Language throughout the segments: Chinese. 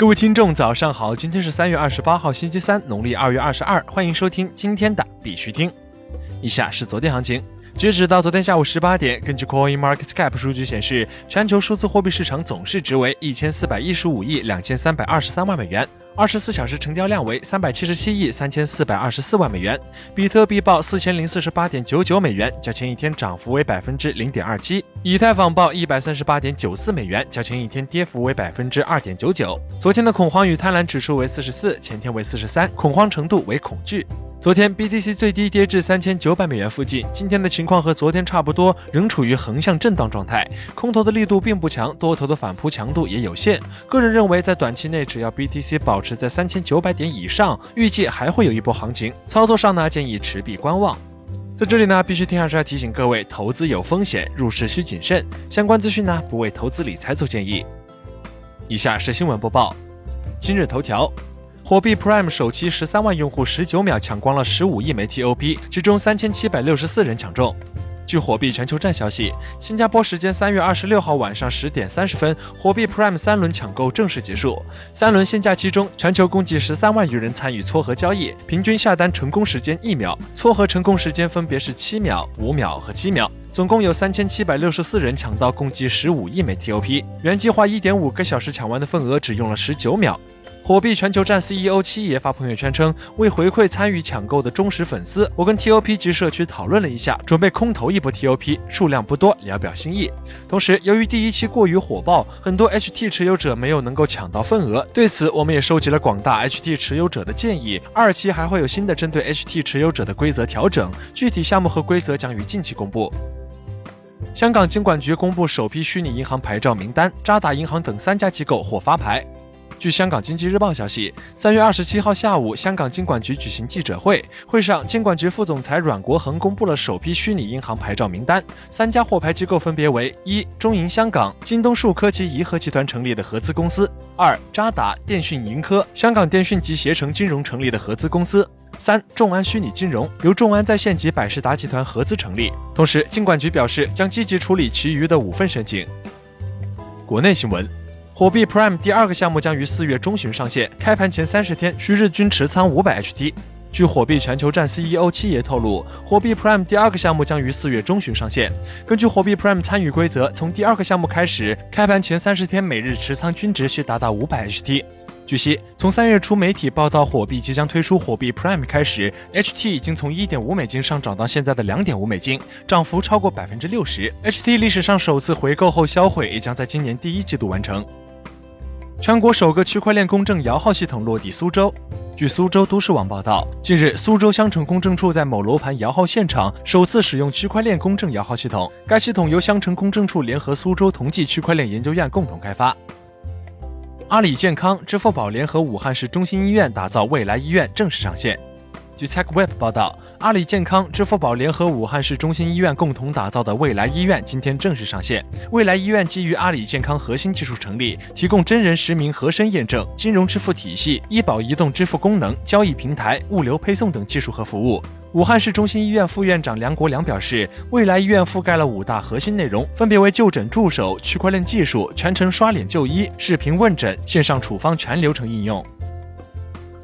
各位听众，早上好！今天是三月二十八号，星期三，农历二月二十二。欢迎收听今天的必须听。以下是昨天行情，截止到昨天下午十八点，根据 Coin Market Cap 数据显示，全球数字货币市场总市值为一千四百一十五亿两千三百二十三万美元。二十四小时成交量为三百七十七亿三千四百二十四万美元，比特币报四千零四十八点九九美元，较前一天涨幅为百分之零点二七；以太坊报一百三十八点九四美元，较前一天跌幅为百分之二点九九。昨天的恐慌与贪婪指数为四十四，前天为四十三，恐慌程度为恐惧。昨天 BTC 最低跌至三千九百美元附近，今天的情况和昨天差不多，仍处于横向震荡状态。空头的力度并不强，多头的反扑强度也有限。个人认为，在短期内，只要 BTC 保持在三千九百点以上，预计还会有一波行情。操作上呢，建议持币观望。在这里呢，必须听下是要提醒各位，投资有风险，入市需谨慎。相关资讯呢，不为投资理财做建议。以下是新闻播报。今日头条。火币 Prime 首期十三万用户，十九秒抢光了十五亿枚 TOP，其中三千七百六十四人抢中。据火币全球站消息，新加坡时间三月二十六号晚上十点三十分，火币 Prime 三轮抢购正式结束。三轮限价期中，全球共计十三万余人参与撮合交易，平均下单成功时间一秒，撮合成功时间分别是七秒、五秒和七秒。总共有三千七百六十四人抢到，共计十五亿枚 TOP。原计划一点五个小时抢完的份额，只用了十九秒。火币全球站 CEO 七爷发朋友圈称，为回馈参与抢购的忠实粉丝，我跟 TOP 及社区讨论了一下，准备空投一波 TOP，数量不多，聊表心意。同时，由于第一期过于火爆，很多 HT 持有者没有能够抢到份额，对此我们也收集了广大 HT 持有者的建议。二期还会有新的针对 HT 持有者的规则调整，具体项目和规则将于近期公布。香港金管局公布首批虚拟银行牌照名单，渣打银行等三家机构获发牌。据香港经济日报消息，三月二十七号下午，香港金管局举行记者会，会上，金管局副总裁阮国恒公布了首批虚拟银行牌照名单，三家获牌机构分别为：一、中银香港京东数科及颐和集团成立的合资公司；二、渣打电讯盈科香港电讯及携程金融成立的合资公司；三、众安虚拟金融由众安在线及百事达集团合资成立。同时，金管局表示将积极处理其余的五份申请。国内新闻。火币 Prime 第二个项目将于四月中旬上线，开盘前三十天需日均持仓五百 HT。据火币全球站 CEO 七爷透露，火币 Prime 第二个项目将于四月中旬上线。根据火币 Prime 参与规则，从第二个项目开始，开盘前三十天每日持仓均值需达到五百 HT。据悉，从三月初媒体报道火币即将推出火币 Prime 开始，HT 已经从一点五美金上涨到现在的两点五美金，涨幅超过百分之六十。HT 历史上首次回购后销毁也将在今年第一季度完成。全国首个区块链公证摇号系统落地苏州。据苏州都市网报道，近日，苏州相城公证处在某楼盘摇号现场首次使用区块链公证摇号系统。该系统由相城公证处联合苏州同济区块链研究院共同开发。阿里健康、支付宝联合武汉市中心医院打造未来医院正式上线。据 TechWeb 报道，阿里健康、支付宝联合武汉市中心医院共同打造的未来医院今天正式上线。未来医院基于阿里健康核心技术成立，提供真人实名核身验证、金融支付体系、医保移动支付功能、交易平台、物流配送等技术和服务。武汉市中心医院副院长梁国良表示，未来医院覆盖了五大核心内容，分别为就诊助手、区块链技术、全程刷脸就医、视频问诊、线上处方全流程应用。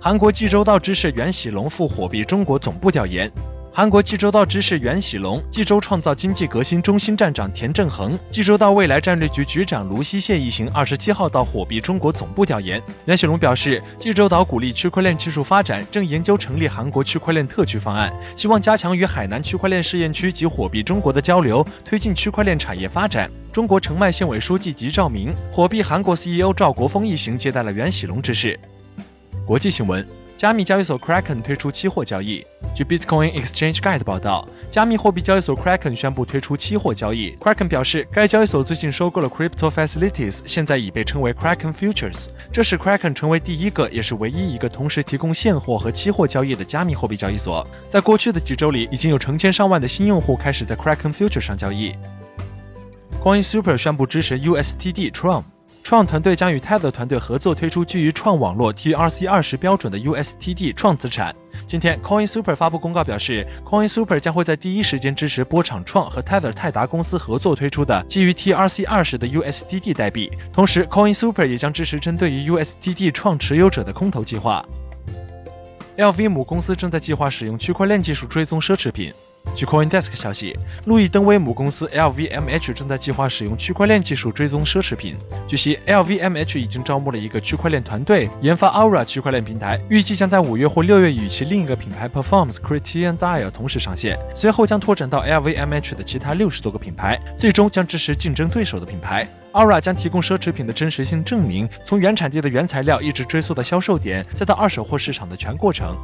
韩国济州道知事袁喜龙赴火币中国总部调研。韩国济州道知事袁喜龙、济州创造经济革新中心站长田正恒、济州道未来战略局局长卢锡谢一行二十七号到火币中国总部调研。袁喜龙表示，济州岛鼓励区块链技术发展，正研究成立韩国区块链特区方案，希望加强与海南区块链试验区及火币中国的交流，推进区块链产业发展。中国澄迈县委书记吉兆明、火币韩国 CEO 赵国峰一行接待了袁喜龙之事。国际新闻：加密交易所 Kraken 推出期货交易。据 Bitcoin Exchange Guide 报道，加密货币交易所 Kraken 宣布推出期货交易。Kraken 表示，该交易所最近收购了 Crypto Facilities，现在已被称为 Kraken Futures。这使 Kraken 成为第一个，也是唯一一个同时提供现货和期货交易的加密货币交易所。在过去的几周里，已经有成千上万的新用户开始在 Kraken Futures 上交易。Coin Super 宣布支持 USTD Tron。创团队将与 Tether 团队合作推出基于创网络 TRC 二十标准的 USTD 创资产。今天，Coin Super 发布公告表示，Coin Super 将会在第一时间支持波场创和 Tether 泰达公司合作推出的基于 TRC 二十的 USDT 代币。同时，Coin Super 也将支持针对于 USDT 创持有者的空投计划。LV 母公司正在计划使用区块链技术追踪奢侈品。据 CoinDesk 消息，路易登威母公司 LVMH 正在计划使用区块链技术追踪奢侈品。据悉，LVMH 已经招募了一个区块链团队，研发 Aura 区块链平台，预计将在五月或六月与其另一个品牌 Performs Criterion Dial 同时上线，随后将拓展到 LVMH 的其他六十多个品牌，最终将支持竞争对手的品牌。Aura 将提供奢侈品的真实性证明，从原产地的原材料一直追溯到销售点，再到二手货市场的全过程。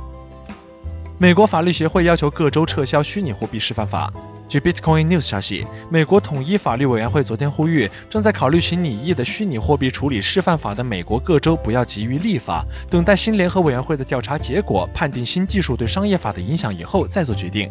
美国法律协会要求各州撤销虚拟货币示范法。据 Bitcoin News 消息，美国统一法律委员会昨天呼吁，正在考虑其拟议的虚拟货币处理示范法的美国各州不要急于立法，等待新联合委员会的调查结果，判定新技术对商业法的影响以后再做决定。